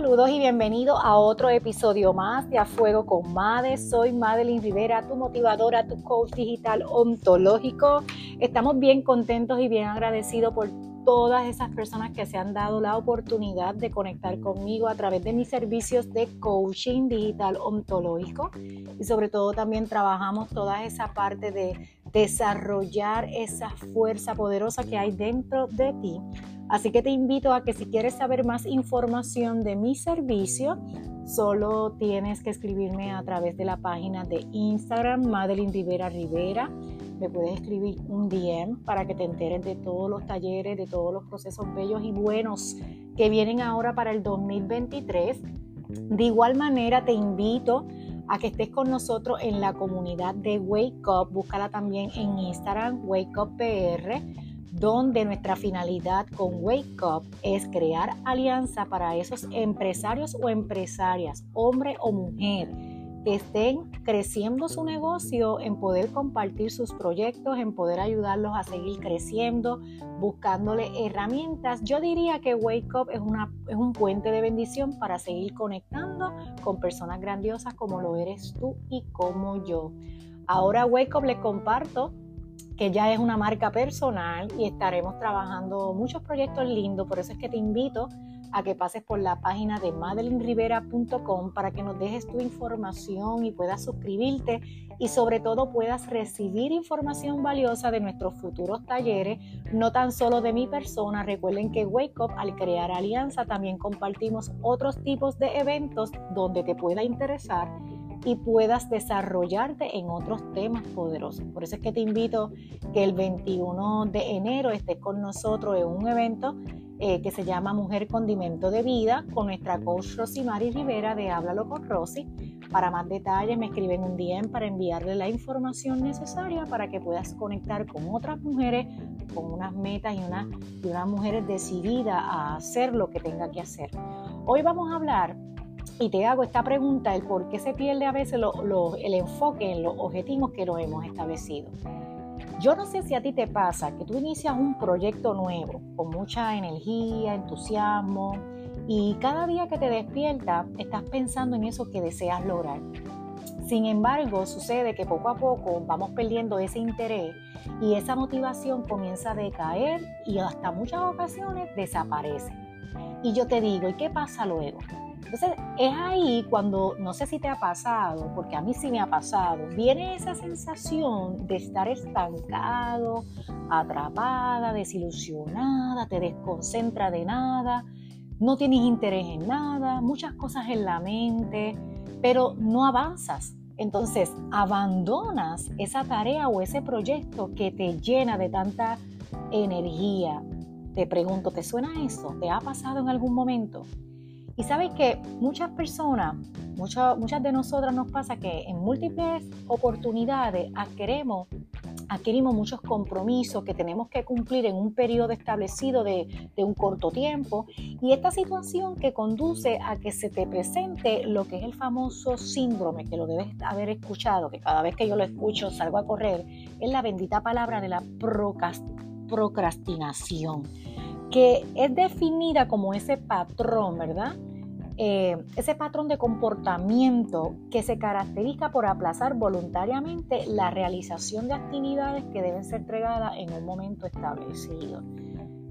Saludos y bienvenido a otro episodio más de A Fuego con Made. Soy Madeline Rivera, tu motivadora, tu coach digital ontológico. Estamos bien contentos y bien agradecidos por todas esas personas que se han dado la oportunidad de conectar conmigo a través de mis servicios de coaching digital ontológico y sobre todo también trabajamos toda esa parte de desarrollar esa fuerza poderosa que hay dentro de ti Así que te invito a que si quieres saber más información de mi servicio, solo tienes que escribirme a través de la página de Instagram, Madeline Rivera Rivera. Me puedes escribir un DM para que te enteres de todos los talleres, de todos los procesos bellos y buenos que vienen ahora para el 2023. De igual manera, te invito a que estés con nosotros en la comunidad de Wake Up. Búscala también en Instagram, Wake Up PR donde nuestra finalidad con Wake Up es crear alianza para esos empresarios o empresarias, hombre o mujer, estén creciendo su negocio, en poder compartir sus proyectos, en poder ayudarlos a seguir creciendo, buscándole herramientas. Yo diría que Wake Up es, una, es un puente de bendición para seguir conectando con personas grandiosas como lo eres tú y como yo. Ahora Wake Up les comparto que ya es una marca personal y estaremos trabajando muchos proyectos lindos. Por eso es que te invito a que pases por la página de madelinrivera.com para que nos dejes tu información y puedas suscribirte y sobre todo puedas recibir información valiosa de nuestros futuros talleres, no tan solo de mi persona. Recuerden que Wake Up al crear alianza también compartimos otros tipos de eventos donde te pueda interesar y puedas desarrollarte en otros temas poderosos. Por eso es que te invito que el 21 de enero estés con nosotros en un evento eh, que se llama Mujer Condimento de Vida con nuestra coach Rosimari Rivera de Háblalo con Rosy. Para más detalles me escriben un DM para enviarle la información necesaria para que puedas conectar con otras mujeres con unas metas y, una, y unas mujeres decididas a hacer lo que tenga que hacer. Hoy vamos a hablar y te hago esta pregunta, el por qué se pierde a veces el enfoque en los objetivos que nos hemos establecido. Yo no sé si a ti te pasa que tú inicias un proyecto nuevo con mucha energía, entusiasmo y cada día que te despiertas estás pensando en eso que deseas lograr. Sin embargo, sucede que poco a poco vamos perdiendo ese interés y esa motivación comienza a decaer y hasta muchas ocasiones desaparece. Y yo te digo, ¿y qué pasa luego? Entonces es ahí cuando, no sé si te ha pasado, porque a mí sí me ha pasado, viene esa sensación de estar estancado, atrapada, desilusionada, te desconcentra de nada, no tienes interés en nada, muchas cosas en la mente, pero no avanzas. Entonces abandonas esa tarea o ese proyecto que te llena de tanta energía. Te pregunto, ¿te suena eso? ¿Te ha pasado en algún momento? Y sabes que muchas personas, muchas, muchas de nosotras nos pasa que en múltiples oportunidades adquirimos, adquirimos muchos compromisos que tenemos que cumplir en un periodo establecido de, de un corto tiempo. Y esta situación que conduce a que se te presente lo que es el famoso síndrome, que lo debes haber escuchado, que cada vez que yo lo escucho salgo a correr, es la bendita palabra de la procrastinación que es definida como ese patrón, ¿verdad? Eh, ese patrón de comportamiento que se caracteriza por aplazar voluntariamente la realización de actividades que deben ser entregadas en un momento establecido.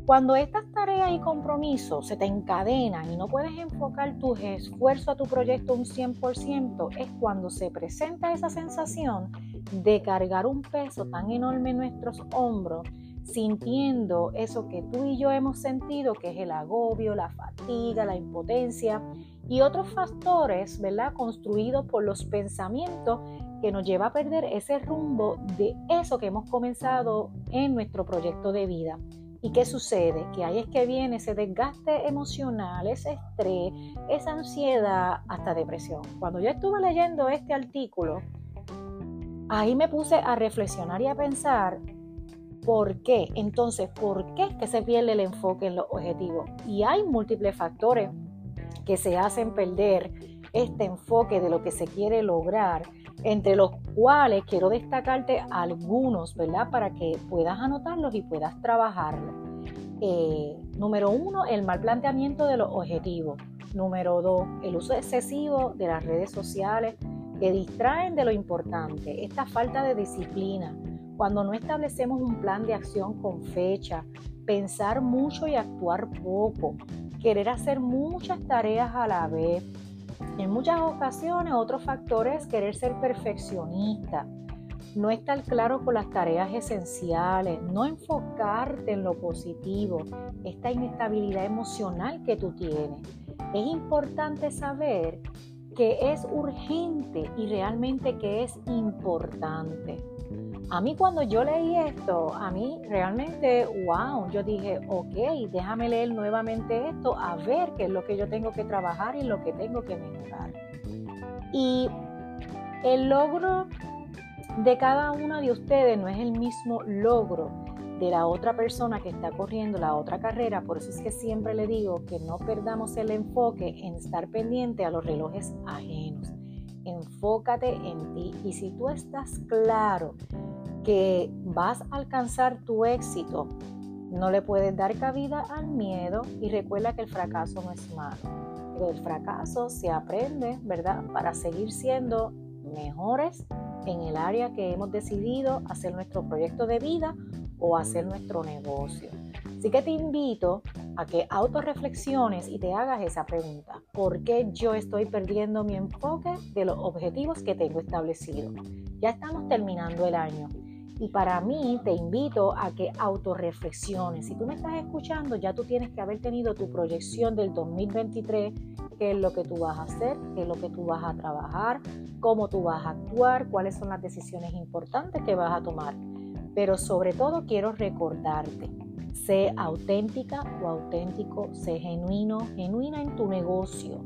Cuando estas tareas y compromisos se te encadenan y no puedes enfocar tus esfuerzos a tu proyecto un 100%, es cuando se presenta esa sensación de cargar un peso tan enorme en nuestros hombros sintiendo eso que tú y yo hemos sentido, que es el agobio, la fatiga, la impotencia y otros factores, ¿verdad? Construidos por los pensamientos que nos lleva a perder ese rumbo de eso que hemos comenzado en nuestro proyecto de vida. ¿Y qué sucede? Que ahí es que viene ese desgaste emocional, ese estrés, esa ansiedad, hasta depresión. Cuando yo estuve leyendo este artículo, ahí me puse a reflexionar y a pensar ¿Por qué? Entonces, ¿por qué que se pierde el enfoque en los objetivos? Y hay múltiples factores que se hacen perder este enfoque de lo que se quiere lograr, entre los cuales quiero destacarte algunos, ¿verdad? Para que puedas anotarlos y puedas trabajarlos. Eh, número uno, el mal planteamiento de los objetivos. Número dos, el uso excesivo de las redes sociales que distraen de lo importante. Esta falta de disciplina. Cuando no establecemos un plan de acción con fecha, pensar mucho y actuar poco, querer hacer muchas tareas a la vez. En muchas ocasiones, otro factor es querer ser perfeccionista, no estar claro con las tareas esenciales, no enfocarte en lo positivo, esta inestabilidad emocional que tú tienes. Es importante saber que es urgente y realmente que es importante. A mí cuando yo leí esto, a mí realmente, wow, yo dije, ok, déjame leer nuevamente esto, a ver qué es lo que yo tengo que trabajar y lo que tengo que mejorar. Y el logro de cada una de ustedes no es el mismo logro de la otra persona que está corriendo la otra carrera. Por eso es que siempre le digo que no perdamos el enfoque en estar pendiente a los relojes ajenos. Enfócate en ti. Y si tú estás claro que vas a alcanzar tu éxito, no le puedes dar cabida al miedo y recuerda que el fracaso no es malo. Pero el fracaso se aprende, ¿verdad? Para seguir siendo mejores en el área que hemos decidido hacer nuestro proyecto de vida o hacer nuestro negocio. Así que te invito a que autorreflexiones y te hagas esa pregunta. ¿Por qué yo estoy perdiendo mi enfoque de los objetivos que tengo establecidos? Ya estamos terminando el año y para mí te invito a que autorreflexiones. Si tú me estás escuchando, ya tú tienes que haber tenido tu proyección del 2023, qué es lo que tú vas a hacer, qué es lo que tú vas a trabajar, cómo tú vas a actuar, cuáles son las decisiones importantes que vas a tomar. Pero sobre todo quiero recordarte, sé auténtica o auténtico, sé genuino, genuina en tu negocio.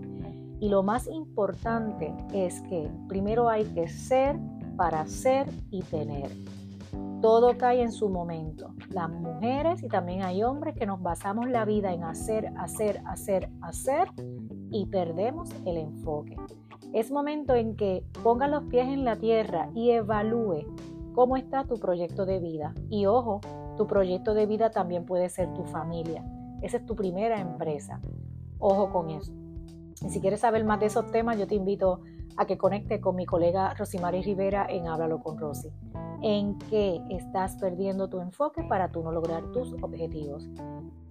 Y lo más importante es que primero hay que ser para ser y tener todo cae en su momento. Las mujeres y también hay hombres que nos basamos la vida en hacer, hacer, hacer, hacer y perdemos el enfoque. Es momento en que pongas los pies en la tierra y evalúe cómo está tu proyecto de vida. Y ojo, tu proyecto de vida también puede ser tu familia. Esa es tu primera empresa. Ojo con eso. Y si quieres saber más de esos temas, yo te invito a que conecte con mi colega Rosimari Rivera en Háblalo con Rosy en qué estás perdiendo tu enfoque para tú no lograr tus objetivos.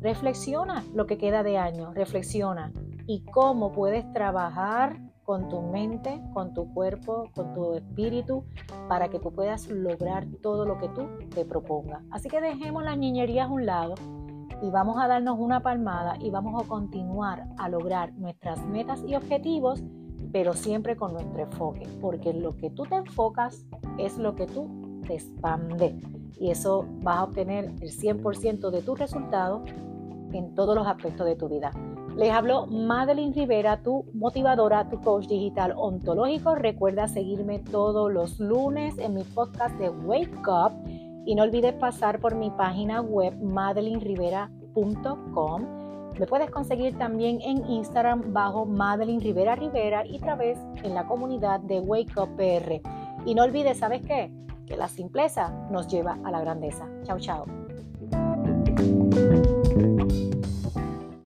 Reflexiona lo que queda de año, reflexiona y cómo puedes trabajar con tu mente, con tu cuerpo, con tu espíritu, para que tú puedas lograr todo lo que tú te propongas. Así que dejemos las niñerías a un lado y vamos a darnos una palmada y vamos a continuar a lograr nuestras metas y objetivos, pero siempre con nuestro enfoque, porque lo que tú te enfocas es lo que tú te expande y eso vas a obtener el 100% de tus resultados en todos los aspectos de tu vida. Les hablo Madeline Rivera, tu motivadora, tu coach digital ontológico. Recuerda seguirme todos los lunes en mi podcast de Wake Up y no olvides pasar por mi página web madelinrivera.com. Me puedes conseguir también en Instagram bajo Madeline Rivera Rivera y otra vez en la comunidad de Wake Up PR. Y no olvides, ¿sabes qué? que la simpleza nos lleva a la grandeza. Chao, chao.